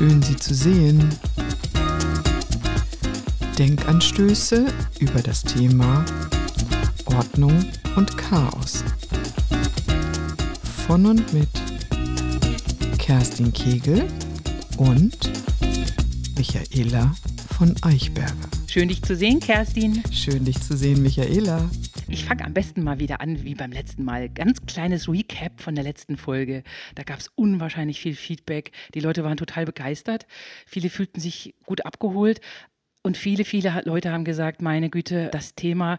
Schön, Sie zu sehen. Denkanstöße über das Thema Ordnung und Chaos. Von und mit Kerstin Kegel und Michaela von Eichberger. Schön, dich zu sehen, Kerstin. Schön, dich zu sehen, Michaela. Ich fange am besten mal wieder an, wie beim letzten Mal. Ganz kleines Recap von der letzten Folge. Da gab es unwahrscheinlich viel Feedback. Die Leute waren total begeistert. Viele fühlten sich gut abgeholt. Und viele, viele Leute haben gesagt, meine Güte, das Thema,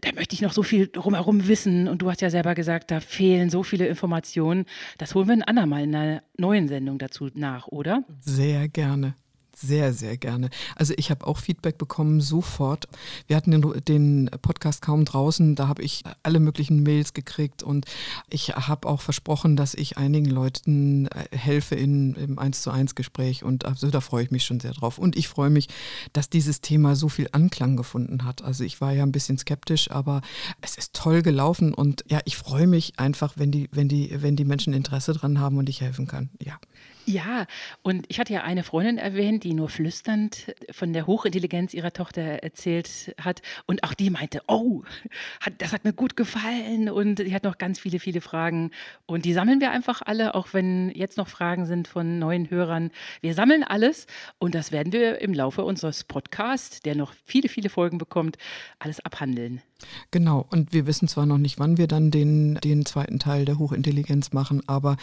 da möchte ich noch so viel drumherum wissen. Und du hast ja selber gesagt, da fehlen so viele Informationen. Das holen wir ein andermal in einer neuen Sendung dazu nach, oder? Sehr gerne. Sehr, sehr gerne. Also ich habe auch Feedback bekommen, sofort. Wir hatten den, den Podcast kaum draußen, da habe ich alle möglichen Mails gekriegt und ich habe auch versprochen, dass ich einigen Leuten äh, helfe in, im 1 zu 1 Gespräch und also da freue ich mich schon sehr drauf. Und ich freue mich, dass dieses Thema so viel Anklang gefunden hat. Also ich war ja ein bisschen skeptisch, aber es ist toll gelaufen und ja, ich freue mich einfach, wenn die, wenn die, wenn die Menschen Interesse dran haben und ich helfen kann. Ja. Ja, und ich hatte ja eine Freundin erwähnt, die nur flüsternd von der Hochintelligenz ihrer Tochter erzählt hat. Und auch die meinte, oh, hat, das hat mir gut gefallen. Und sie hat noch ganz viele, viele Fragen. Und die sammeln wir einfach alle, auch wenn jetzt noch Fragen sind von neuen Hörern. Wir sammeln alles und das werden wir im Laufe unseres Podcasts, der noch viele, viele Folgen bekommt, alles abhandeln. Genau, und wir wissen zwar noch nicht, wann wir dann den, den zweiten Teil der Hochintelligenz machen, aber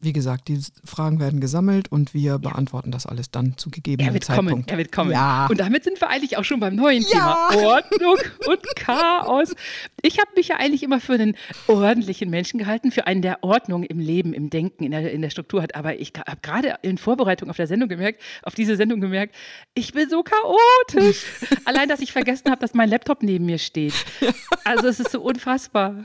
wie gesagt, die Fragen werden gesammelt und wir ja. beantworten das alles dann zu gegebenem er wird Zeitpunkt. Kommen, er wird kommen. Ja. Und damit sind wir eigentlich auch schon beim neuen ja. Thema Ordnung und Chaos. Ich habe mich ja eigentlich immer für einen ordentlichen Menschen gehalten, für einen, der Ordnung im Leben, im Denken, in der, in der Struktur hat. Aber ich habe gerade in Vorbereitung auf der Sendung gemerkt, auf diese Sendung gemerkt, ich bin so chaotisch. Allein, dass ich vergessen habe, dass mein Laptop neben mir steht. Also es ist so unfassbar.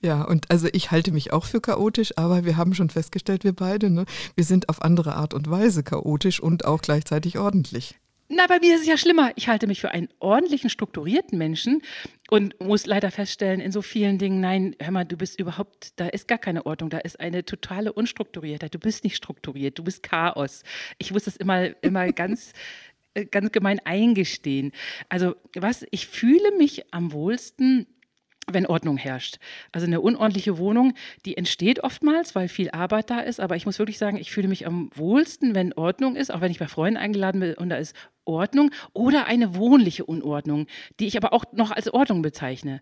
Ja, und also ich halte mich auch für chaotisch, aber wir haben schon festgestellt, wir beide, ne, wir sind auf andere Art und Weise chaotisch und auch gleichzeitig ordentlich. Na, bei mir ist es ja schlimmer. Ich halte mich für einen ordentlichen, strukturierten Menschen und muss leider feststellen, in so vielen Dingen, nein, hör mal, du bist überhaupt, da ist gar keine Ordnung, da ist eine totale Unstrukturiertheit. Du bist nicht strukturiert, du bist Chaos. Ich muss das immer, immer ganz äh, ganz gemein eingestehen. Also was, ich fühle mich am wohlsten, wenn Ordnung herrscht. Also eine unordentliche Wohnung, die entsteht oftmals, weil viel Arbeit da ist. Aber ich muss wirklich sagen, ich fühle mich am wohlsten, wenn Ordnung ist, auch wenn ich bei Freunden eingeladen bin und da ist Ordnung oder eine wohnliche Unordnung, die ich aber auch noch als Ordnung bezeichne.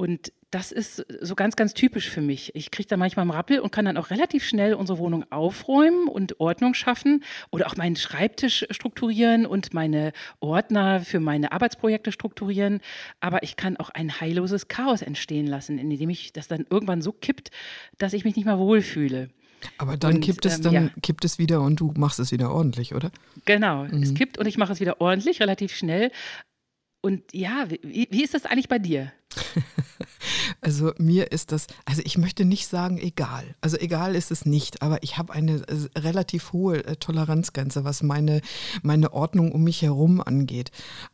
Und das ist so ganz, ganz typisch für mich. Ich kriege da manchmal einen Rappel und kann dann auch relativ schnell unsere Wohnung aufräumen und Ordnung schaffen oder auch meinen Schreibtisch strukturieren und meine Ordner für meine Arbeitsprojekte strukturieren. Aber ich kann auch ein heilloses Chaos entstehen lassen, indem ich das dann irgendwann so kippt, dass ich mich nicht mehr wohlfühle. Aber dann und, kippt es ähm, dann ja. kippt es wieder und du machst es wieder ordentlich, oder? Genau, mhm. es kippt und ich mache es wieder ordentlich, relativ schnell. Und ja, wie, wie ist das eigentlich bei dir? Also mir ist das, also ich möchte nicht sagen egal. Also egal ist es nicht, aber ich habe eine äh, relativ hohe äh, Toleranzgrenze, was meine, meine Ordnung um mich herum angeht.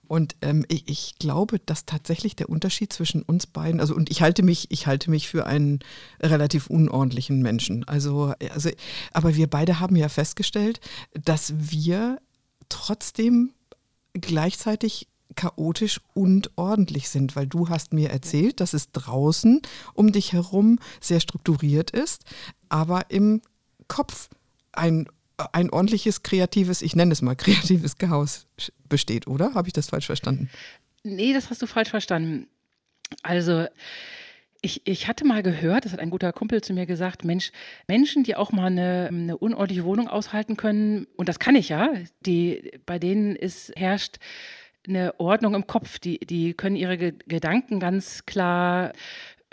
Und ähm, ich, ich, glaube, dass tatsächlich der Unterschied zwischen uns beiden, also und ich halte mich, ich halte mich für einen relativ unordentlichen Menschen. Also, also, aber wir beide haben ja festgestellt, dass wir trotzdem gleichzeitig chaotisch und ordentlich sind, weil du hast mir erzählt, dass es draußen um dich herum sehr strukturiert ist, aber im Kopf ein, ein ordentliches, kreatives, ich nenne es mal kreatives Chaos besteht, oder? Habe ich das falsch verstanden? Nee, das hast du falsch verstanden. Also ich, ich, hatte mal gehört, das hat ein guter Kumpel zu mir gesagt, Mensch, Menschen, die auch mal eine, eine, unordentliche Wohnung aushalten können, und das kann ich ja, die, bei denen ist, herrscht eine Ordnung im Kopf. Die, die können ihre Gedanken ganz klar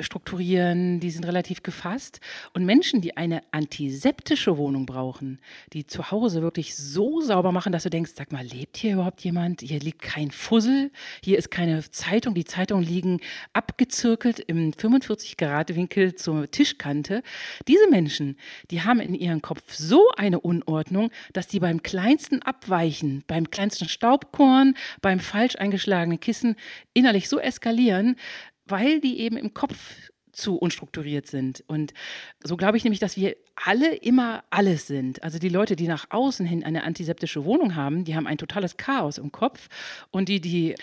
strukturieren, die sind relativ gefasst. Und Menschen, die eine antiseptische Wohnung brauchen, die zu Hause wirklich so sauber machen, dass du denkst, sag mal, lebt hier überhaupt jemand? Hier liegt kein Fussel, hier ist keine Zeitung, die Zeitungen liegen abgezirkelt im 45-Grad-Winkel zur Tischkante. Diese Menschen, die haben in ihrem Kopf so eine Unordnung, dass die beim kleinsten Abweichen, beim kleinsten Staubkorn, beim falsch eingeschlagenen Kissen innerlich so eskalieren, weil die eben im Kopf zu unstrukturiert sind. Und so glaube ich nämlich, dass wir alle immer alles sind. Also die Leute, die nach außen hin eine antiseptische Wohnung haben, die haben ein totales Chaos im Kopf. Und die, die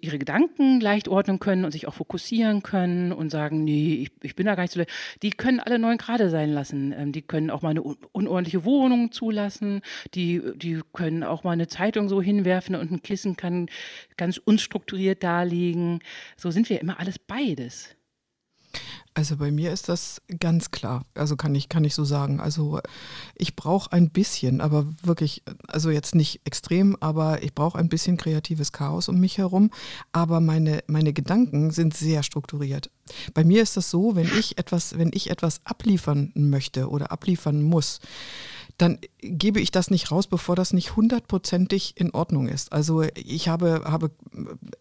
ihre Gedanken leicht ordnen können und sich auch fokussieren können und sagen, nee, ich, ich bin da gar nicht so, die können alle neun Grade sein lassen. Ähm, die können auch mal eine unordentliche Wohnung zulassen. Die, die können auch mal eine Zeitung so hinwerfen und ein Kissen kann ganz unstrukturiert da liegen. So sind wir immer alles beides. Also bei mir ist das ganz klar. Also kann ich, kann ich so sagen. Also ich brauche ein bisschen, aber wirklich, also jetzt nicht extrem, aber ich brauche ein bisschen kreatives Chaos um mich herum. Aber meine, meine Gedanken sind sehr strukturiert. Bei mir ist das so, wenn ich etwas, wenn ich etwas abliefern möchte oder abliefern muss, dann gebe ich das nicht raus, bevor das nicht hundertprozentig in Ordnung ist. Also ich habe, habe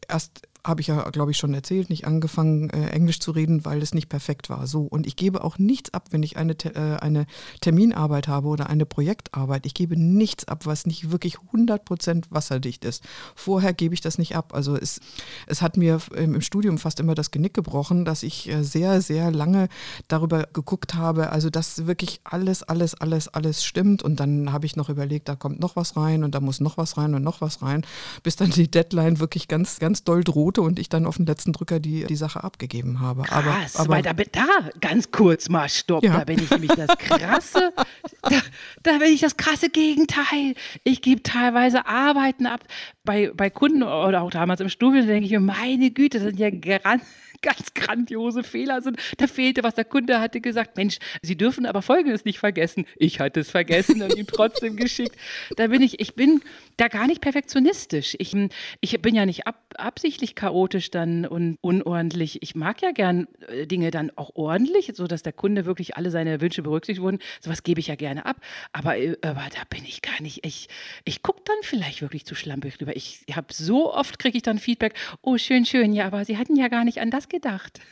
erst habe ich ja, glaube ich, schon erzählt, nicht angefangen, äh, Englisch zu reden, weil es nicht perfekt war. So. Und ich gebe auch nichts ab, wenn ich eine, äh, eine Terminarbeit habe oder eine Projektarbeit. Ich gebe nichts ab, was nicht wirklich 100% wasserdicht ist. Vorher gebe ich das nicht ab. Also es, es hat mir im, Studium fast immer das Genick gebrochen, dass ich äh, sehr, sehr lange darüber geguckt habe, also dass wirklich alles, alles, alles, alles stimmt. Und dann habe ich noch überlegt, da kommt noch was rein und da muss noch was rein und noch was rein, bis dann die Deadline wirklich ganz, ganz doll droht Minute und ich dann auf den letzten Drücker die, die Sache abgegeben habe. Krass, aber, aber weil da, da, ganz kurz mal stopp, ja. da bin ich nämlich das krasse, da, da bin ich das krasse Gegenteil. Ich gebe teilweise Arbeiten ab bei, bei Kunden oder auch damals im Studio, denke ich mir, meine Güte, das sind ja ganz ganz grandiose Fehler sind. Da fehlte was. Der Kunde hatte gesagt, Mensch, Sie dürfen aber Folgendes nicht vergessen. Ich hatte es vergessen und ihm trotzdem geschickt. Da bin ich, ich bin da gar nicht perfektionistisch. Ich, ich bin ja nicht ab, absichtlich chaotisch dann und unordentlich. Ich mag ja gern äh, Dinge dann auch ordentlich, sodass der Kunde wirklich alle seine Wünsche berücksichtigt wurden. Sowas gebe ich ja gerne ab. Aber, äh, aber da bin ich gar nicht. Ich, ich gucke dann vielleicht wirklich zu schlampig drüber. Ich habe so oft kriege ich dann Feedback, oh schön, schön, ja, aber Sie hatten ja gar nicht an das gedacht.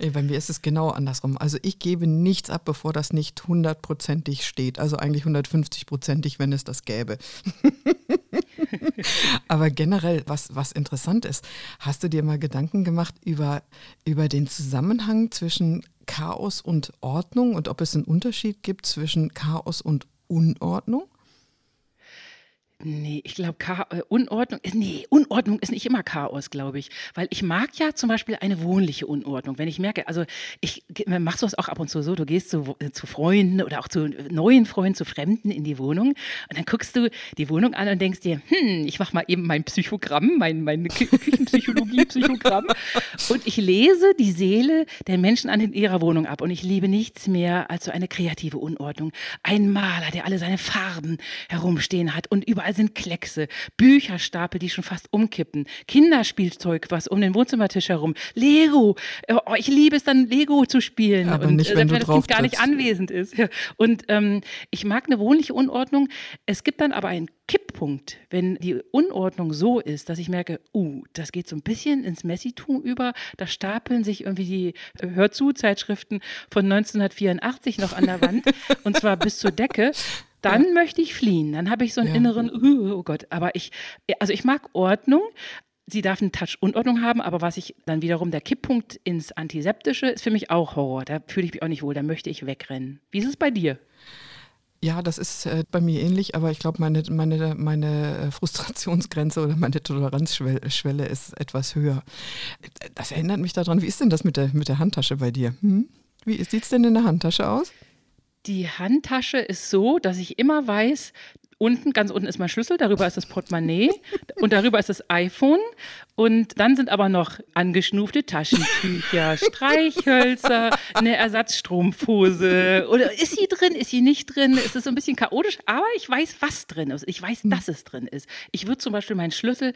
Ey, bei mir ist es genau andersrum. Also ich gebe nichts ab, bevor das nicht hundertprozentig steht. Also eigentlich 150-prozentig, wenn es das gäbe. Aber generell, was, was interessant ist, hast du dir mal Gedanken gemacht über, über den Zusammenhang zwischen Chaos und Ordnung und ob es einen Unterschied gibt zwischen Chaos und Unordnung? Nee, ich glaube, äh, Unordnung ist, nee, Unordnung ist nicht immer Chaos, glaube ich. Weil ich mag ja zum Beispiel eine wohnliche Unordnung. Wenn ich merke, also ich machst du es auch ab und zu so, du gehst zu, äh, zu Freunden oder auch zu neuen Freunden, zu Fremden in die Wohnung und dann guckst du die Wohnung an und denkst dir, hm, ich mache mal eben mein Psychogramm, mein, mein Küchenpsychologie, Psychogramm und ich lese die Seele der Menschen an in ihrer Wohnung ab und ich liebe nichts mehr als so eine kreative Unordnung. Ein Maler, der alle seine Farben herumstehen hat und überall überall sind Kleckse, Bücherstapel, die schon fast umkippen, Kinderspielzeug, was um den Wohnzimmertisch herum, Lego. Oh, ich liebe es dann, Lego zu spielen. Aber und, nicht, äh, wenn, wenn das Kind gar nicht anwesend ist. Und ähm, ich mag eine wohnliche Unordnung. Es gibt dann aber einen Kipppunkt, wenn die Unordnung so ist, dass ich merke, uh, das geht so ein bisschen ins Messitum über. Da stapeln sich irgendwie die äh, Hör zu Zeitschriften von 1984 noch an der Wand und zwar bis zur Decke dann ja. möchte ich fliehen. Dann habe ich so einen ja. inneren, uh, oh Gott, aber ich, also ich mag Ordnung. Sie darf einen Touch Unordnung haben, aber was ich dann wiederum, der Kipppunkt ins Antiseptische ist für mich auch Horror. Da fühle ich mich auch nicht wohl, da möchte ich wegrennen. Wie ist es bei dir? Ja, das ist äh, bei mir ähnlich, aber ich glaube, meine, meine, meine äh, Frustrationsgrenze oder meine Toleranzschwelle ist etwas höher. Das erinnert mich daran, wie ist denn das mit der, mit der Handtasche bei dir? Hm? Wie sieht es denn in der Handtasche aus? Die Handtasche ist so, dass ich immer weiß, unten, ganz unten ist mein Schlüssel, darüber ist das Portemonnaie und darüber ist das iPhone. Und dann sind aber noch angeschnufte Taschentücher, Streichhölzer, eine Ersatzstrumpfhose. Oder ist sie drin, ist sie nicht drin? Es ist so ein bisschen chaotisch, aber ich weiß, was drin ist. Ich weiß, dass es drin ist. Ich würde zum Beispiel meinen Schlüssel,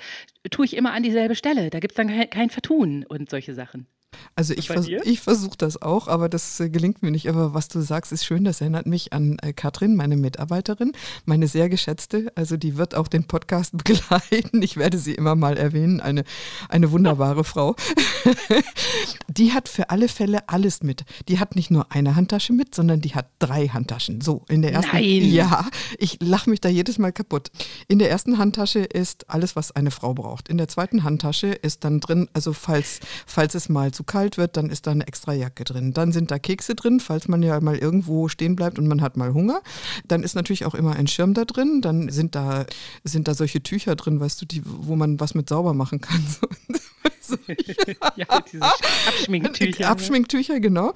tue ich immer an dieselbe Stelle. Da gibt es dann kein, kein Vertun und solche Sachen. Also ich, vers ich versuche das auch, aber das äh, gelingt mir nicht. Aber was du sagst, ist schön. Das erinnert mich an äh, Katrin, meine Mitarbeiterin, meine sehr geschätzte. Also die wird auch den Podcast begleiten. Ich werde sie immer mal erwähnen. Eine, eine wunderbare Frau. die hat für alle Fälle alles mit. Die hat nicht nur eine Handtasche mit, sondern die hat drei Handtaschen. So, in der ersten. Nein. Ja, ich lache mich da jedes Mal kaputt. In der ersten Handtasche ist alles, was eine Frau braucht. In der zweiten Handtasche ist dann drin, also falls, falls es mal zu kalt wird, dann ist da eine extra Jacke drin. Dann sind da Kekse drin, falls man ja mal irgendwo stehen bleibt und man hat mal Hunger. Dann ist natürlich auch immer ein Schirm da drin. Dann sind da, sind da solche Tücher drin, weißt du, die, wo man was mit sauber machen kann. So, ja, diese Abschminktücher. Abschminktücher, genau.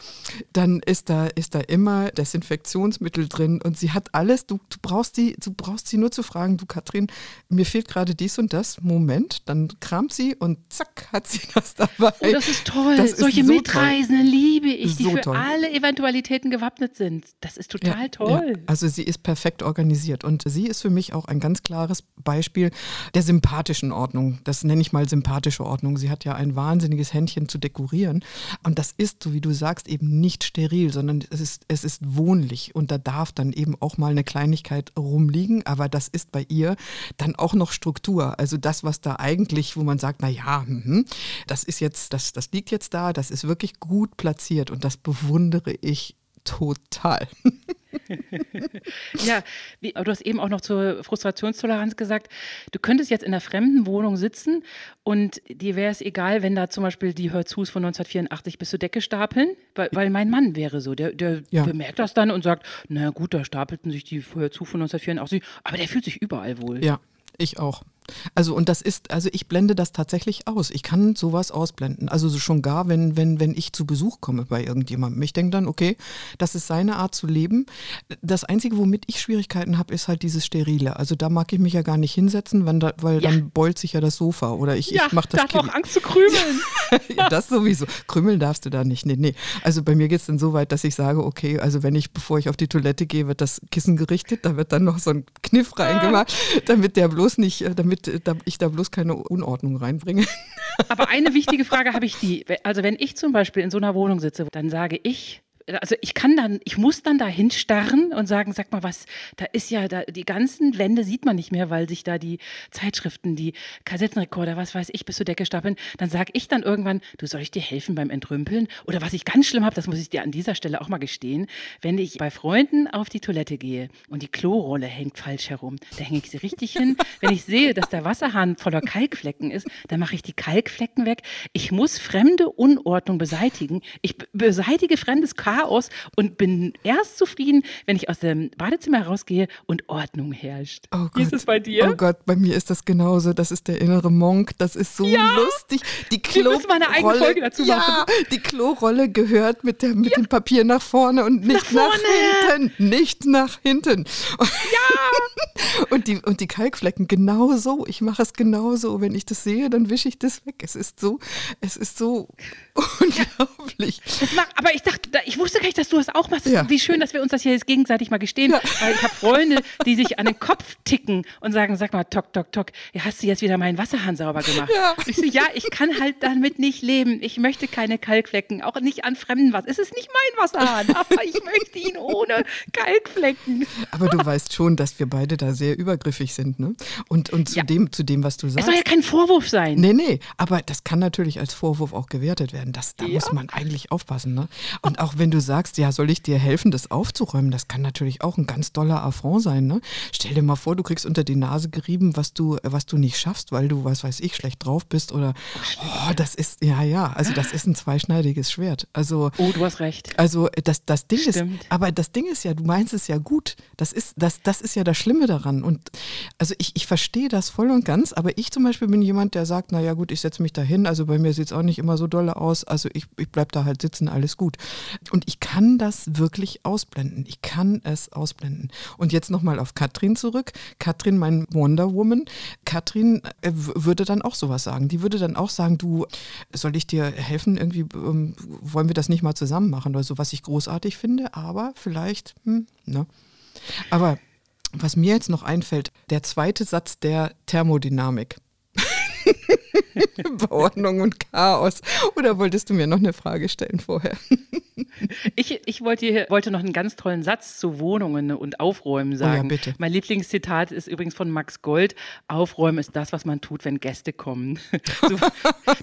Dann ist da, ist da immer Desinfektionsmittel drin und sie hat alles. Du, du, brauchst sie, du brauchst sie nur zu fragen, du Katrin, mir fehlt gerade dies und das. Moment, dann kramt sie und zack, hat sie das dabei. Oh, das ist toll. Das Solche so Mitreisende liebe ich, die so für toll. alle Eventualitäten gewappnet sind. Das ist total ja, toll. Ja. Also sie ist perfekt organisiert und sie ist für mich auch ein ganz klares Beispiel der sympathischen Ordnung. Das nenne ich mal sympathische Ordnung. Sie hat ja ein wahnsinniges Händchen zu dekorieren. Und das ist, so wie du sagst, eben nicht steril, sondern es ist, es ist wohnlich. Und da darf dann eben auch mal eine Kleinigkeit rumliegen. Aber das ist bei ihr dann auch noch Struktur. Also das, was da eigentlich, wo man sagt, na ja, mh, das ist jetzt, das, das liegt jetzt da, das ist wirklich gut platziert. Und das bewundere ich total. ja, wie, du hast eben auch noch zur Frustrationstoleranz gesagt, du könntest jetzt in einer fremden Wohnung sitzen und dir wäre es egal, wenn da zum Beispiel die Hörzus von 1984 bis zur Decke stapeln, weil, weil mein Mann wäre so, der, der ja. bemerkt das dann und sagt, na gut, da stapelten sich die Hörzu von 1984, aber der fühlt sich überall wohl. Ja, ich auch. Also und das ist, also ich blende das tatsächlich aus. Ich kann sowas ausblenden. Also so schon gar, wenn, wenn, wenn ich zu Besuch komme bei irgendjemandem. Ich denke dann, okay, das ist seine Art zu leben. Das Einzige, womit ich Schwierigkeiten habe, ist halt dieses Sterile. Also da mag ich mich ja gar nicht hinsetzen, da, weil ja. dann beult sich ja das Sofa. Oder ich, ja, ich mache das. Da hat auch Angst zu krümeln. ja, das sowieso. Krümeln darfst du da nicht. Nee, nee. Also bei mir geht es dann so weit, dass ich sage, okay, also wenn ich, bevor ich auf die Toilette gehe, wird das Kissen gerichtet, da wird dann noch so ein Kniff reingemacht, damit der bloß nicht, äh, damit äh, ich da bloß keine Unordnung reinbringe. Aber eine wichtige Frage habe ich die. Also wenn ich zum Beispiel in so einer Wohnung sitze, dann sage ich, also ich kann dann, ich muss dann da hinstarren und sagen, sag mal was, da ist ja, da, die ganzen Wände sieht man nicht mehr, weil sich da die Zeitschriften, die Kassettenrekorder, was weiß ich, bis zur Decke stapeln. Dann sage ich dann irgendwann, du soll ich dir helfen beim Entrümpeln? Oder was ich ganz schlimm habe, das muss ich dir an dieser Stelle auch mal gestehen, wenn ich bei Freunden auf die Toilette gehe und die Klorolle hängt falsch herum, da hänge ich sie richtig hin. Wenn ich sehe, dass der Wasserhahn voller Kalkflecken ist, dann mache ich die Kalkflecken weg. Ich muss fremde Unordnung beseitigen. Ich beseitige fremdes Chaos Chaos und bin erst zufrieden, wenn ich aus dem Badezimmer rausgehe und Ordnung herrscht. Oh Gott. Wie ist es bei dir? Oh Gott, bei mir ist das genauso. Das ist der innere Monk. Das ist so ja. lustig. Die Klo Wir eine eigene Folge dazu ja, machen. Die Klorolle gehört mit, der, mit ja. dem Papier nach vorne und nicht nach, nach hinten. Nicht nach hinten. Ja! und, die, und die Kalkflecken genauso. Ich mache es genauso. Wenn ich das sehe, dann wische ich das weg. Es ist so, es ist so unglaublich. War, aber ich dachte, ich wusste gar nicht, dass du das auch machst. Ja. Wie schön, dass wir uns das hier jetzt gegenseitig mal gestehen. Ja. Weil ich habe Freunde, die sich an den Kopf ticken und sagen, sag mal, tok, tok, tok, hast du jetzt wieder meinen Wasserhahn sauber gemacht? Ja. Ich so, ja, ich kann halt damit nicht leben. Ich möchte keine Kalkflecken, auch nicht an fremden Wasser. Es ist nicht mein Wasserhahn, aber ich möchte ihn ohne Kalkflecken. Aber du weißt schon, dass wir beide da sehr übergriffig sind, ne? Und, und zu, ja. dem, zu dem, was du sagst. Es soll ja kein Vorwurf sein. Nee, nee, aber das kann natürlich als Vorwurf auch gewertet werden. Das, da muss man eigentlich aufpassen, ne? Und auch wenn du sagst, ja, soll ich dir helfen, das aufzuräumen, das kann natürlich auch ein ganz doller Affront sein. Ne? Stell dir mal vor, du kriegst unter die Nase gerieben, was du, was du nicht schaffst, weil du, was weiß ich, schlecht drauf bist oder oh, das ist, ja, ja, also das ist ein zweischneidiges Schwert. Also, oh, du hast recht. Also das, das Ding Stimmt. ist, aber das Ding ist ja, du meinst es ja gut. Das ist, das, das ist ja das Schlimme daran. Und also ich, ich verstehe das voll und ganz, aber ich zum Beispiel bin jemand, der sagt, naja gut, ich setze mich da hin, also bei mir sieht es auch nicht immer so dolle aus, also ich, ich bleibe da halt sitzen, alles gut. Und ich kann das wirklich ausblenden. Ich kann es ausblenden. Und jetzt nochmal auf Katrin zurück. Katrin, mein Wonder Woman. Katrin äh, würde dann auch sowas sagen. Die würde dann auch sagen, du, soll ich dir helfen? Irgendwie ähm, wollen wir das nicht mal zusammen machen oder so, was ich großartig finde, aber vielleicht, hm, ne? Aber was mir jetzt noch einfällt, der zweite Satz der Thermodynamik. Ordnung und Chaos. Oder wolltest du mir noch eine Frage stellen vorher? Ich, ich wollte, wollte noch einen ganz tollen Satz zu Wohnungen und Aufräumen sagen. Oh ja, bitte. Mein Lieblingszitat ist übrigens von Max Gold. Aufräumen ist das, was man tut, wenn Gäste kommen. So,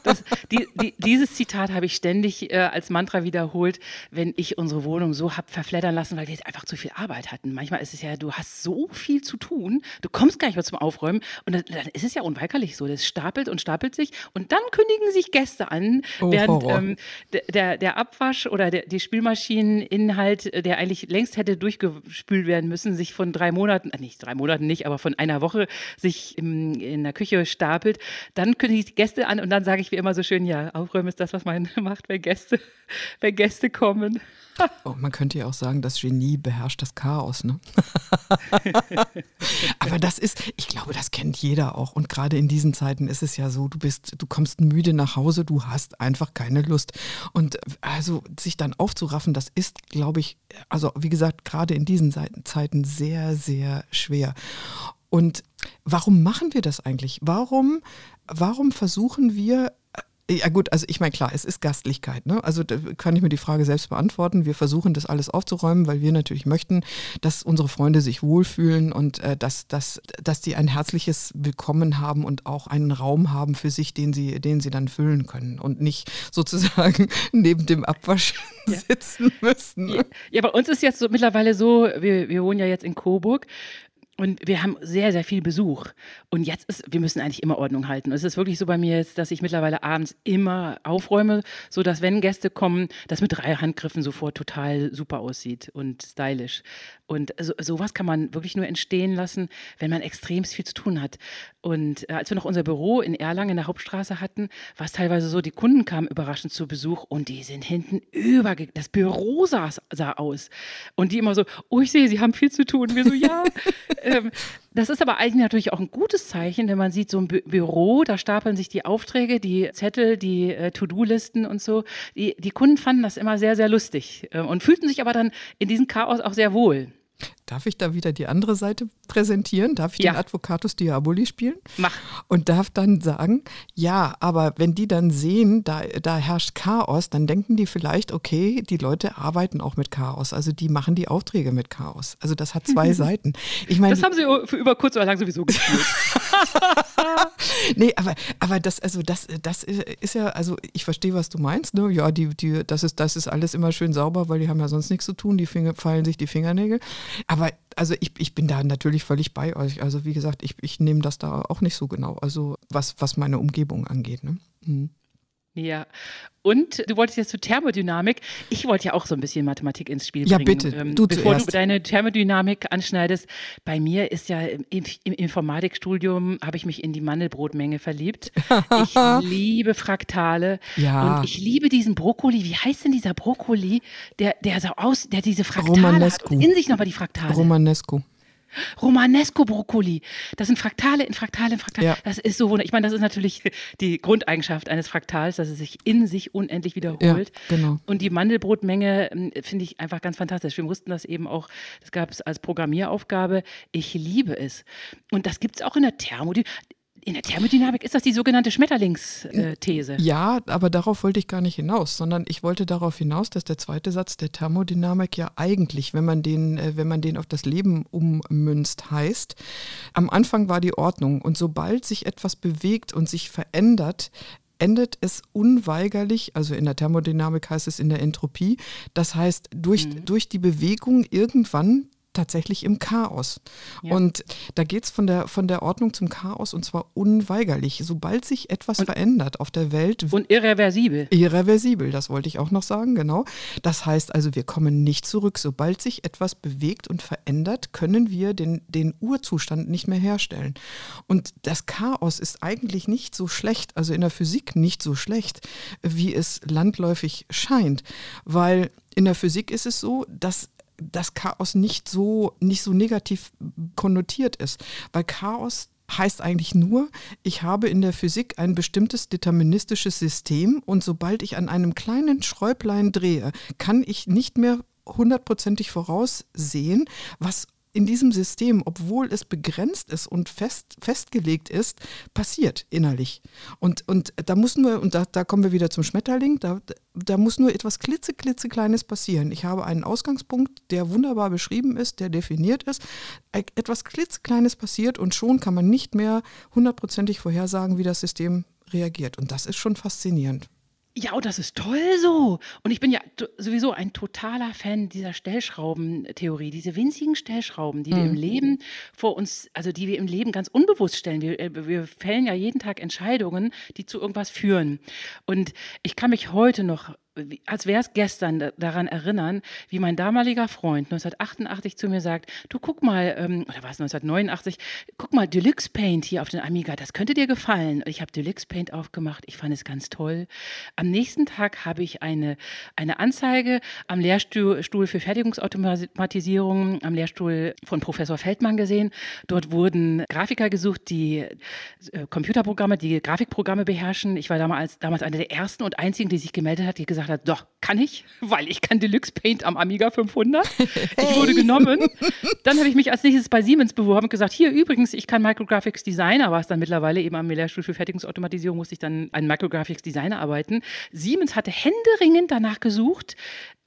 das, die, die, dieses Zitat habe ich ständig äh, als Mantra wiederholt, wenn ich unsere Wohnung so habe verfleddern lassen, weil wir einfach zu viel Arbeit hatten. Manchmal ist es ja, du hast so viel zu tun, du kommst gar nicht mehr zum Aufräumen und dann, dann ist es ja unweigerlich so. Das stapelt und stapelt sich und dann kündigen sich Gäste an, oh, während ähm, der, der Abwasch oder der, die Spülmaschineninhalt, äh, der eigentlich längst hätte durchgespült werden müssen, sich von drei Monaten, äh, nicht drei Monaten nicht, aber von einer Woche sich im, in der Küche stapelt, dann kündige ich die Gäste an und dann sage ich wie immer so schön, ja, aufräumen ist das, was man macht, wenn Gäste, wenn Gäste kommen. Oh, man könnte ja auch sagen, das Genie beherrscht das Chaos, ne? Aber das ist, ich glaube, das kennt jeder auch. Und gerade in diesen Zeiten ist es ja so, du bist, du kommst müde nach Hause, du hast einfach keine Lust. Und also sich dann aufzuraffen, das ist, glaube ich, also wie gesagt, gerade in diesen Zeiten sehr, sehr schwer. Und warum machen wir das eigentlich? Warum, warum versuchen wir ja gut, also ich meine klar, es ist Gastlichkeit. Ne? Also da kann ich mir die Frage selbst beantworten. Wir versuchen das alles aufzuräumen, weil wir natürlich möchten, dass unsere Freunde sich wohlfühlen und äh, dass, dass, dass die ein herzliches Willkommen haben und auch einen Raum haben für sich, den sie, den sie dann füllen können und nicht sozusagen neben dem Abwasch ja. sitzen müssen. Ne? Ja. bei uns ist jetzt so, mittlerweile so, wir, wir wohnen ja jetzt in Coburg und wir haben sehr, sehr viel Besuch. Und jetzt ist, wir müssen eigentlich immer Ordnung halten. Es ist wirklich so bei mir jetzt, dass ich mittlerweile abends immer aufräume, so dass wenn Gäste kommen, das mit drei Handgriffen sofort total super aussieht und stylisch. Und so, sowas kann man wirklich nur entstehen lassen, wenn man extrem viel zu tun hat. Und äh, als wir noch unser Büro in Erlangen in der Hauptstraße hatten, war es teilweise so, die Kunden kamen überraschend zu Besuch und die sind hinten über, das Büro sah, sah aus. Und die immer so, oh, ich sehe, Sie haben viel zu tun. wir so, ja. ähm, das ist aber eigentlich natürlich auch ein gutes Zeichen, wenn man sieht, so ein Bü Büro, da stapeln sich die Aufträge, die Zettel, die äh, To-Do-Listen und so. Die, die Kunden fanden das immer sehr, sehr lustig äh, und fühlten sich aber dann in diesem Chaos auch sehr wohl. Darf ich da wieder die andere Seite präsentieren? Darf ich ja. den Advocatus Diaboli spielen? Mach. Und darf dann sagen, ja, aber wenn die dann sehen, da, da herrscht Chaos, dann denken die vielleicht, okay, die Leute arbeiten auch mit Chaos. Also die machen die Aufträge mit Chaos. Also das hat zwei Seiten. Ich meine, das haben sie für über kurz oder lang sowieso gespielt. nee, aber, aber das, also das, das ist ja, also ich verstehe, was du meinst. Ne? Ja, die, die, das, ist, das ist alles immer schön sauber, weil die haben ja sonst nichts zu tun, die Finger, fallen sich die Fingernägel. Aber also ich, ich bin da natürlich völlig bei euch. Also wie gesagt, ich, ich nehme das da auch nicht so genau. Also was, was meine Umgebung angeht. Ne? Mhm. Ja. Und du wolltest jetzt zur Thermodynamik. Ich wollte ja auch so ein bisschen Mathematik ins Spiel ja, bringen. Ja, bitte. Ähm, du bevor zuerst. du deine Thermodynamik anschneidest. Bei mir ist ja im, im Informatikstudium habe ich mich in die Mandelbrotmenge verliebt. Ich liebe Fraktale. Ja. Und ich liebe diesen Brokkoli. Wie heißt denn dieser Brokkoli, der, der so aus, der diese Fraktale Romanesco. hat? in sich nochmal die Fraktale. Romanesco. Romanesco-Brokkoli. Das sind Fraktale in Fraktale in Fraktale. Ja. Das ist so wunderbar. Ich meine, das ist natürlich die Grundeigenschaft eines Fraktals, dass es sich in sich unendlich wiederholt. Ja, genau. Und die Mandelbrotmenge ähm, finde ich einfach ganz fantastisch. Wir mussten das eben auch, das gab es als Programmieraufgabe. Ich liebe es. Und das gibt es auch in der Thermodynamik. In der Thermodynamik ist das die sogenannte Schmetterlingsthese. Ja, aber darauf wollte ich gar nicht hinaus, sondern ich wollte darauf hinaus, dass der zweite Satz der Thermodynamik ja eigentlich, wenn man den, äh, wenn man den auf das Leben ummünzt, heißt, am Anfang war die Ordnung und sobald sich etwas bewegt und sich verändert, endet es unweigerlich, also in der Thermodynamik heißt es in der Entropie, das heißt durch, mhm. durch die Bewegung irgendwann tatsächlich im Chaos. Ja. Und da geht es von der, von der Ordnung zum Chaos und zwar unweigerlich. Sobald sich etwas und, verändert auf der Welt. Und irreversibel. Irreversibel, das wollte ich auch noch sagen, genau. Das heißt also, wir kommen nicht zurück. Sobald sich etwas bewegt und verändert, können wir den, den Urzustand nicht mehr herstellen. Und das Chaos ist eigentlich nicht so schlecht, also in der Physik nicht so schlecht, wie es landläufig scheint. Weil in der Physik ist es so, dass das Chaos nicht so, nicht so negativ konnotiert ist. Weil Chaos heißt eigentlich nur, ich habe in der Physik ein bestimmtes deterministisches System und sobald ich an einem kleinen Schräublein drehe, kann ich nicht mehr hundertprozentig voraussehen, was in diesem System, obwohl es begrenzt ist und fest, festgelegt ist, passiert innerlich. Und, und da muss nur, und da, da kommen wir wieder zum Schmetterling, da, da muss nur etwas klitzeklitzekleines passieren. Ich habe einen Ausgangspunkt, der wunderbar beschrieben ist, der definiert ist. Etwas klitzekleines passiert und schon kann man nicht mehr hundertprozentig vorhersagen, wie das System reagiert. Und das ist schon faszinierend. Ja, und das ist toll so. Und ich bin ja sowieso ein totaler Fan dieser Stellschraubentheorie, diese winzigen Stellschrauben, die wir im mhm. Leben vor uns, also die wir im Leben ganz unbewusst stellen. Wir, äh, wir fällen ja jeden Tag Entscheidungen, die zu irgendwas führen. Und ich kann mich heute noch als wäre es gestern daran erinnern, wie mein damaliger Freund 1988 zu mir sagt, du guck mal, ähm, oder war es 1989, guck mal, Deluxe Paint hier auf den Amiga, das könnte dir gefallen. Ich habe Deluxe Paint aufgemacht, ich fand es ganz toll. Am nächsten Tag habe ich eine, eine Anzeige am Lehrstuhl für Fertigungsautomatisierung, am Lehrstuhl von Professor Feldmann gesehen. Dort wurden Grafiker gesucht, die äh, Computerprogramme, die Grafikprogramme beherrschen. Ich war damals, damals eine der ersten und einzigen, die sich gemeldet hat, die gesagt gesagt hat, doch, kann ich, weil ich kann Deluxe Paint am Amiga 500. Ich wurde genommen. Dann habe ich mich als nächstes bei Siemens beworben und gesagt, hier übrigens, ich kann Micrographics Designer, war es dann mittlerweile eben am Lehrstuhl für Fertigungsautomatisierung, musste ich dann an Micrographics Designer arbeiten. Siemens hatte händeringend danach gesucht,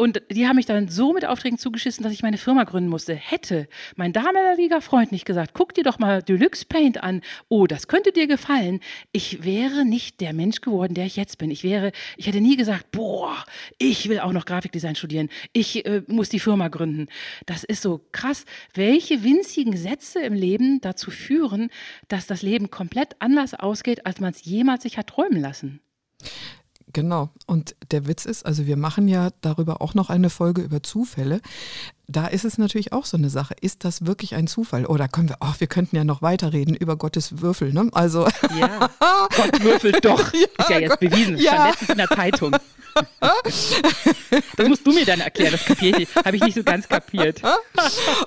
und die haben mich dann so mit Aufträgen zugeschissen, dass ich meine Firma gründen musste. Hätte mein damaliger Freund nicht gesagt, guck dir doch mal Deluxe Paint an. Oh, das könnte dir gefallen. Ich wäre nicht der Mensch geworden, der ich jetzt bin. Ich wäre, ich hätte nie gesagt, boah, ich will auch noch Grafikdesign studieren. Ich äh, muss die Firma gründen. Das ist so krass, welche winzigen Sätze im Leben dazu führen, dass das Leben komplett anders ausgeht, als man es jemals sich hat träumen lassen. Genau. Und der Witz ist, also wir machen ja darüber auch noch eine Folge über Zufälle. Da ist es natürlich auch so eine Sache. Ist das wirklich ein Zufall? Oder können wir, ach, wir könnten ja noch weiterreden über Gottes Würfel, ne? Also. Ja, Gott würfelt doch. Ja, ist ja jetzt Gott, bewiesen. Ja. Stand letztens in der Zeitung. das musst du mir dann erklären, das kapiere ich. Habe ich nicht so ganz kapiert.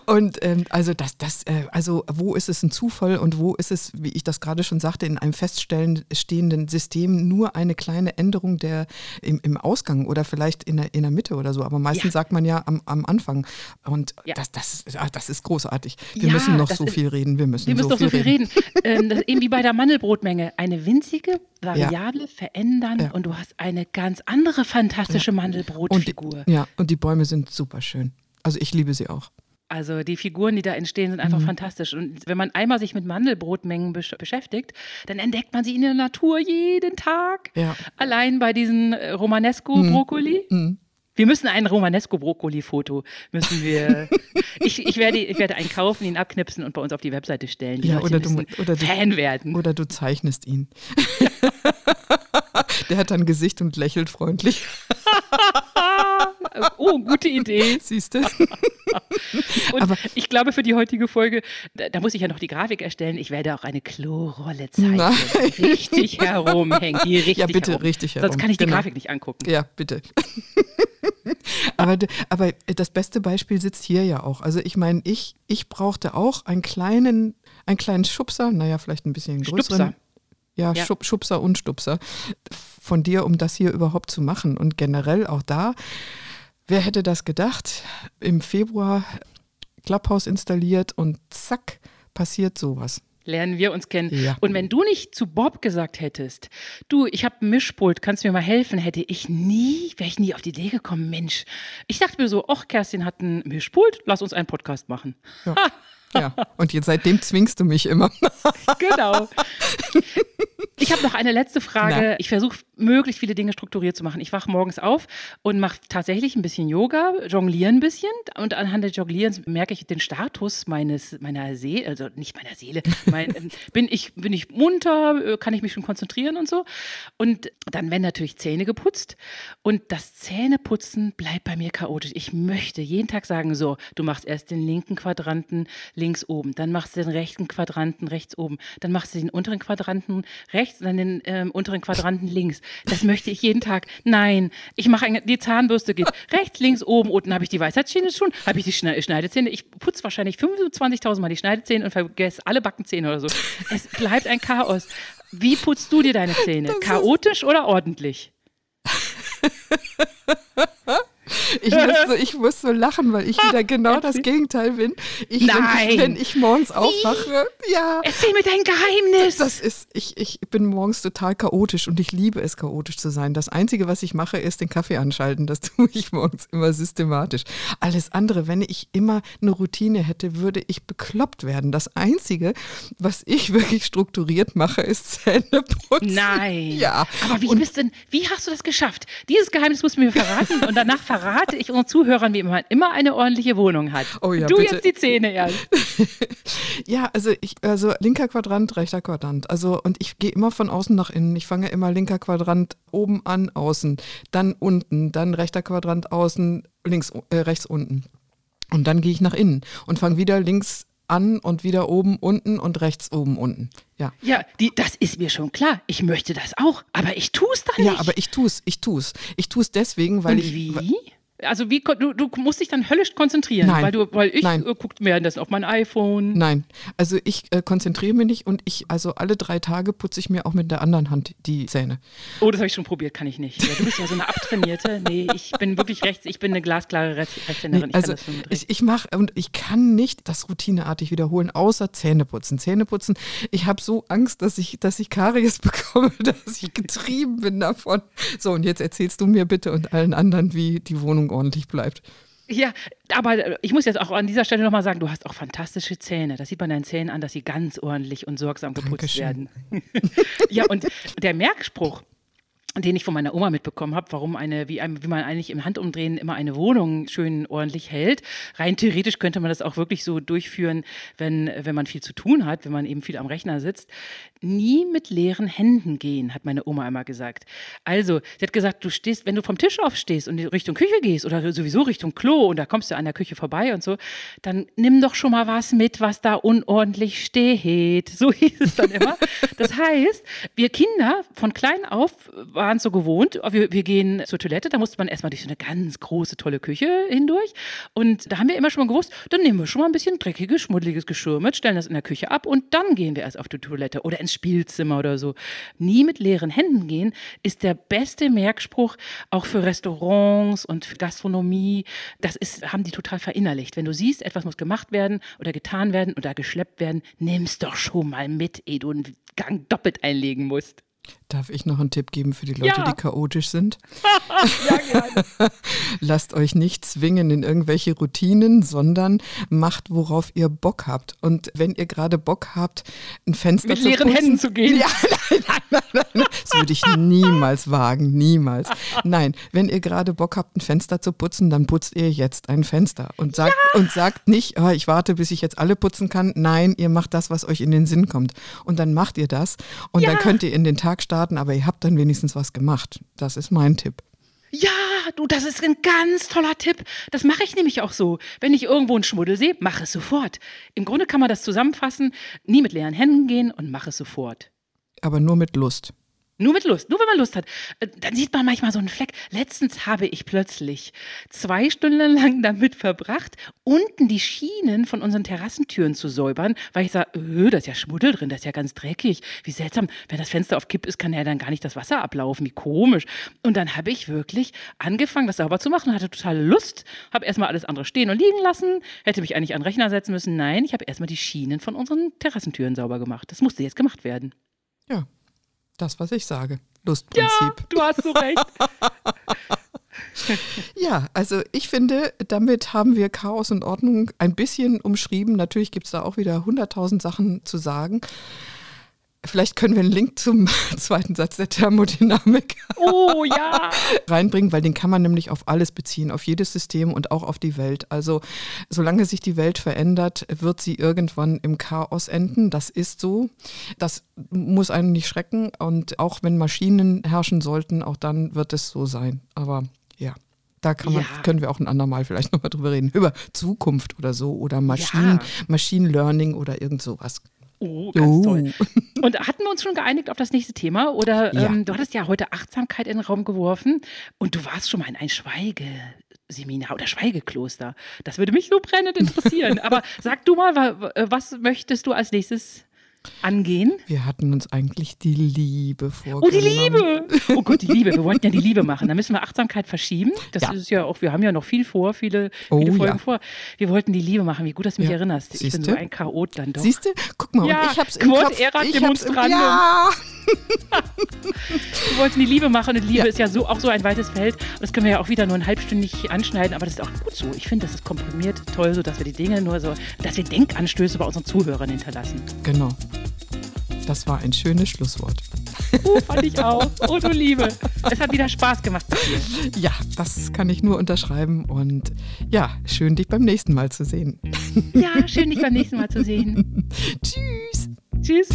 Und ähm, also das, das, äh, also wo ist es ein Zufall und wo ist es, wie ich das gerade schon sagte, in einem feststehenden System nur eine kleine Änderung der im, im Ausgang oder vielleicht in der, in der Mitte oder so. Aber meistens ja. sagt man ja am, am Anfang. Und ja. das, das, ah, das ist großartig. Wir ja, müssen noch so viel reden. Wir müssen, wir müssen so, viel so viel reden. reden. ähm, eben wie bei der Mandelbrotmenge. Eine winzige Variable verändern und du hast eine ganz andere andere fantastische ja. Mandelbrotfigur. ja, und die Bäume sind super schön. Also ich liebe sie auch. Also die Figuren, die da entstehen, sind einfach mhm. fantastisch. Und wenn man einmal sich mit Mandelbrotmengen besch beschäftigt, dann entdeckt man sie in der Natur jeden Tag. Ja. Allein bei diesen äh, Romanesco-Brokkoli. Mhm. Mhm. Wir müssen ein Romanesco-Brokkoli-Foto, müssen wir. ich, ich, werde, ich werde einen kaufen, ihn abknipsen und bei uns auf die Webseite stellen. Die ja, oder du, oder Fan du, werden. Oder du zeichnest ihn. Der hat ein Gesicht und lächelt freundlich. oh, gute Idee. Siehst du? Und Aber ich glaube, für die heutige Folge, da, da, muss ich ja noch die Grafik erstellen. Ich werde auch eine Klorolle zeichnen. Nein. Richtig herumhängen. Die richtig ja, bitte herum. richtig herum. Sonst kann ich die genau. Grafik nicht angucken. Ja, bitte. aber, aber das beste Beispiel sitzt hier ja auch. Also ich meine, ich, ich brauchte auch einen kleinen, einen kleinen Schubser, naja, vielleicht ein bisschen größeren. Stupser. Ja, ja. Schub, Schubser und Stupser von dir, um das hier überhaupt zu machen. Und generell auch da, wer hätte das gedacht? Im Februar Clubhouse installiert und zack, passiert sowas lernen wir uns kennen. Ja. Und wenn du nicht zu Bob gesagt hättest, du, ich habe ein Mischpult, kannst du mir mal helfen, hätte ich nie, wäre ich nie auf die Idee gekommen, Mensch. Ich dachte mir so, ach, Kerstin hat ein Mischpult, lass uns einen Podcast machen. Ja. Ja, und jetzt seitdem zwingst du mich immer. genau. Ich habe noch eine letzte Frage. Na. Ich versuche möglichst viele Dinge strukturiert zu machen. Ich wache morgens auf und mache tatsächlich ein bisschen Yoga, jongliere ein bisschen und anhand des Jonglierens merke ich den Status meines meiner Seele, also nicht meiner Seele. Mein, ähm, bin ich bin ich munter, äh, kann ich mich schon konzentrieren und so. Und dann werden natürlich Zähne geputzt und das Zähneputzen bleibt bei mir chaotisch. Ich möchte jeden Tag sagen so, du machst erst den linken Quadranten links oben, dann machst du den rechten Quadranten rechts oben, dann machst du den unteren Quadranten rechts und dann den ähm, unteren Quadranten links. Das möchte ich jeden Tag. Nein, ich mache die Zahnbürste geht rechts, links, oben, unten habe ich die Weisheitszähne schon, habe ich die Schneidezähne. Ich putze wahrscheinlich 25.000 Mal die Schneidezähne und vergesse alle Backenzähne oder so. Es bleibt ein Chaos. Wie putzt du dir deine Zähne? Chaotisch oder ordentlich? Ich muss, so, ich muss so lachen, weil ich wieder genau das Gegenteil bin. Ich, Nein. Wenn, ich, wenn ich morgens aufwache, ja. Erzähl mir dein Geheimnis. Das ist, ich, ich bin morgens total chaotisch und ich liebe es, chaotisch zu sein. Das Einzige, was ich mache, ist den Kaffee anschalten. Das tue ich morgens immer systematisch. Alles andere, wenn ich immer eine Routine hätte, würde ich bekloppt werden. Das Einzige, was ich wirklich strukturiert mache, ist Zähneputzen. Nein. Ja. Aber wie Und- bist denn, wie hast du das geschafft? Dieses Geheimnis musst du mir verraten und danach verrate ich unseren Zuhörern, wie man immer eine ordentliche Wohnung hat. Oh ja, du bitte. jetzt die Zähne erst. Ja, also ich, also linker Quadrant, rechter Quadrant. Also und ich gehe immer von außen nach innen. Ich fange immer linker Quadrant oben an, außen, dann unten, dann rechter Quadrant außen, links, äh, rechts unten. Und dann gehe ich nach innen und fange wieder links an und wieder oben unten und rechts oben unten. Ja. Ja, die, das ist mir schon klar. Ich möchte das auch, aber ich tue es dann Ja, nicht. aber ich tu's, ich tu's. Ich tu's deswegen, weil und ich wie? Also wie du, du musst dich dann höllisch konzentrieren, Nein. weil du, weil ich Nein. äh, guckt währenddessen auf mein iPhone. Nein, also ich äh, konzentriere mich nicht und ich, also alle drei Tage putze ich mir auch mit der anderen Hand die Zähne. Oh, das habe ich schon probiert, kann ich nicht. Ja, du bist ja so eine abtrainierte. Nee, ich bin wirklich rechts, ich bin eine glasklare Rechts Rechtshänderin. Nee, also ich das ich, ich mache und ich kann nicht das routineartig wiederholen, außer Zähneputzen. Zähneputzen, ich habe so Angst, dass ich, dass ich Karies bekomme, dass ich getrieben bin davon. So, und jetzt erzählst du mir bitte und allen anderen, wie die Wohnung ordentlich bleibt. Ja, aber äh, ich muss jetzt auch an dieser Stelle nochmal sagen, du hast auch fantastische Zähne. Das sieht man deinen Zähnen an, dass sie ganz ordentlich und sorgsam geputzt Dankeschön. werden. ja, und der Merkspruch, den ich von meiner Oma mitbekommen habe, warum eine, wie, ein, wie man eigentlich im Handumdrehen immer eine Wohnung schön ordentlich hält. Rein theoretisch könnte man das auch wirklich so durchführen, wenn, wenn man viel zu tun hat, wenn man eben viel am Rechner sitzt. Nie mit leeren Händen gehen, hat meine Oma einmal gesagt. Also, sie hat gesagt, du stehst, wenn du vom Tisch aufstehst und in Richtung Küche gehst oder sowieso Richtung Klo und da kommst du an der Küche vorbei und so, dann nimm doch schon mal was mit, was da unordentlich steht. So hieß es dann immer. Das heißt, wir Kinder von klein auf waren es so gewohnt, wir, wir gehen zur Toilette, da musste man erstmal durch so eine ganz große, tolle Küche hindurch. Und da haben wir immer schon mal gewusst, dann nehmen wir schon mal ein bisschen dreckiges, schmuddeliges Geschirr mit, stellen das in der Küche ab und dann gehen wir erst auf die Toilette oder ins Spielzimmer oder so. Nie mit leeren Händen gehen ist der beste Merkspruch auch für Restaurants und für Gastronomie. Das ist, haben die total verinnerlicht. Wenn du siehst, etwas muss gemacht werden oder getan werden oder geschleppt werden, nimm's doch schon mal mit, ehe du einen Gang doppelt einlegen musst. Darf ich noch einen Tipp geben für die Leute, Ja. die chaotisch sind? Ja. Lasst euch nicht zwingen in irgendwelche Routinen, sondern macht, worauf ihr Bock habt. Und wenn ihr gerade Bock habt, ein Fenster Mit zu leeren putzen, Händen zu gehen. Ja, nein, nein, nein, nein. Das würde ich niemals wagen, niemals. Nein, wenn ihr gerade Bock habt, ein Fenster zu putzen, dann putzt ihr jetzt ein Fenster und sagt, und sagt nicht, oh, ich warte, bis ich jetzt alle putzen kann. Nein, ihr macht das, was euch in den Sinn kommt. Und dann macht ihr das und dann Ja. könnt ihr in den Tag starten, aber ihr habt dann wenigstens was gemacht. Das ist mein Tipp. Ja, du, das ist ein ganz toller Tipp. Das mache ich nämlich auch so. Wenn ich irgendwo einen Schmuddel sehe, mache es sofort. Im Grunde kann man das zusammenfassen, nie mit leeren Händen gehen und mache es sofort. Aber nur mit Lust. Nur mit Lust, nur wenn man Lust hat. Äh, Dann sieht man manchmal so einen Fleck. Letztens habe ich plötzlich zwei Stunden lang damit verbracht, unten die Schienen von unseren Terrassentüren zu säubern, weil ich sah, öh, da ist ja Schmuddel drin, das ist ja ganz dreckig. Wie seltsam, wenn das Fenster auf Kipp ist, kann ja dann gar nicht das Wasser ablaufen. Wie komisch. Und dann habe ich wirklich angefangen, das sauber zu machen, hatte totale Lust, habe erstmal alles andere stehen und liegen lassen, hätte mich eigentlich an den Rechner setzen müssen. Nein, ich habe erstmal die Schienen von unseren Terrassentüren sauber gemacht. Das musste jetzt gemacht werden. Ja, das, was ich sage. Lustprinzip. du hast so recht. Ja, also ich finde, damit haben wir Chaos und Ordnung ein bisschen umschrieben. Natürlich gibt es da auch wieder hunderttausend Sachen zu sagen. Vielleicht können wir einen Link zum zweiten Satz der Thermodynamik Oh ja. reinbringen, weil den kann man nämlich auf alles beziehen, auf jedes System und auch auf die Welt. Also solange sich die Welt verändert, wird sie irgendwann im Chaos enden. Das ist so. Das muss einen nicht schrecken. Und auch wenn Maschinen herrschen sollten, auch dann wird es so sein. Aber ja. Da kann man, Ja. können wir auch ein andermal vielleicht nochmal drüber reden. Über Zukunft oder so oder Maschinen, Machine Learning oder irgend sowas. Oh, ganz Oh. toll. Und hatten wir uns schon geeinigt auf das nächste Thema? Oder Ja. ähm, du hattest ja heute Achtsamkeit in den Raum geworfen und du warst schon mal in ein Schweigeseminar oder Schweigekloster. Das würde mich so brennend interessieren. Aber sag du mal, wa- wa- was möchtest du als nächstes angehen? Wir hatten uns eigentlich die Liebe vorgenommen. Oh, die Liebe! Oh Gott, die Liebe. Wir wollten ja die Liebe machen. Da müssen wir Achtsamkeit verschieben. Das Ja. ist ja auch, wir haben ja noch viel vor, viele, Oh, viele Folgen ja. vor. Wir wollten die Liebe machen. Wie gut, dass du mich Ja. erinnerst. Ich bin Siehste? so ein Chaot dann doch. Siehst du? Guck mal, Ja, und ich hab's im Quod Kopf. erat ich hab's im, ja, Wir wollten die Liebe machen und Liebe Ja. ist ja so, auch so ein weites Feld. Das können wir ja auch wieder nur ein halbstündig anschneiden, aber das ist auch gut so. Ich finde, das ist komprimiert toll, so dass wir die Dinge nur so, dass wir Denkanstöße bei unseren Zuhörern hinterlassen. genau. Das war ein schönes Schlusswort. Uh, fand ich auch. Oh, du Liebe. Es hat wieder Spaß gemacht mit dir. Ja, das kann ich nur unterschreiben. Und ja, schön, dich beim nächsten Mal zu sehen. Ja, schön, dich beim nächsten Mal zu sehen. Tschüss. Tschüss.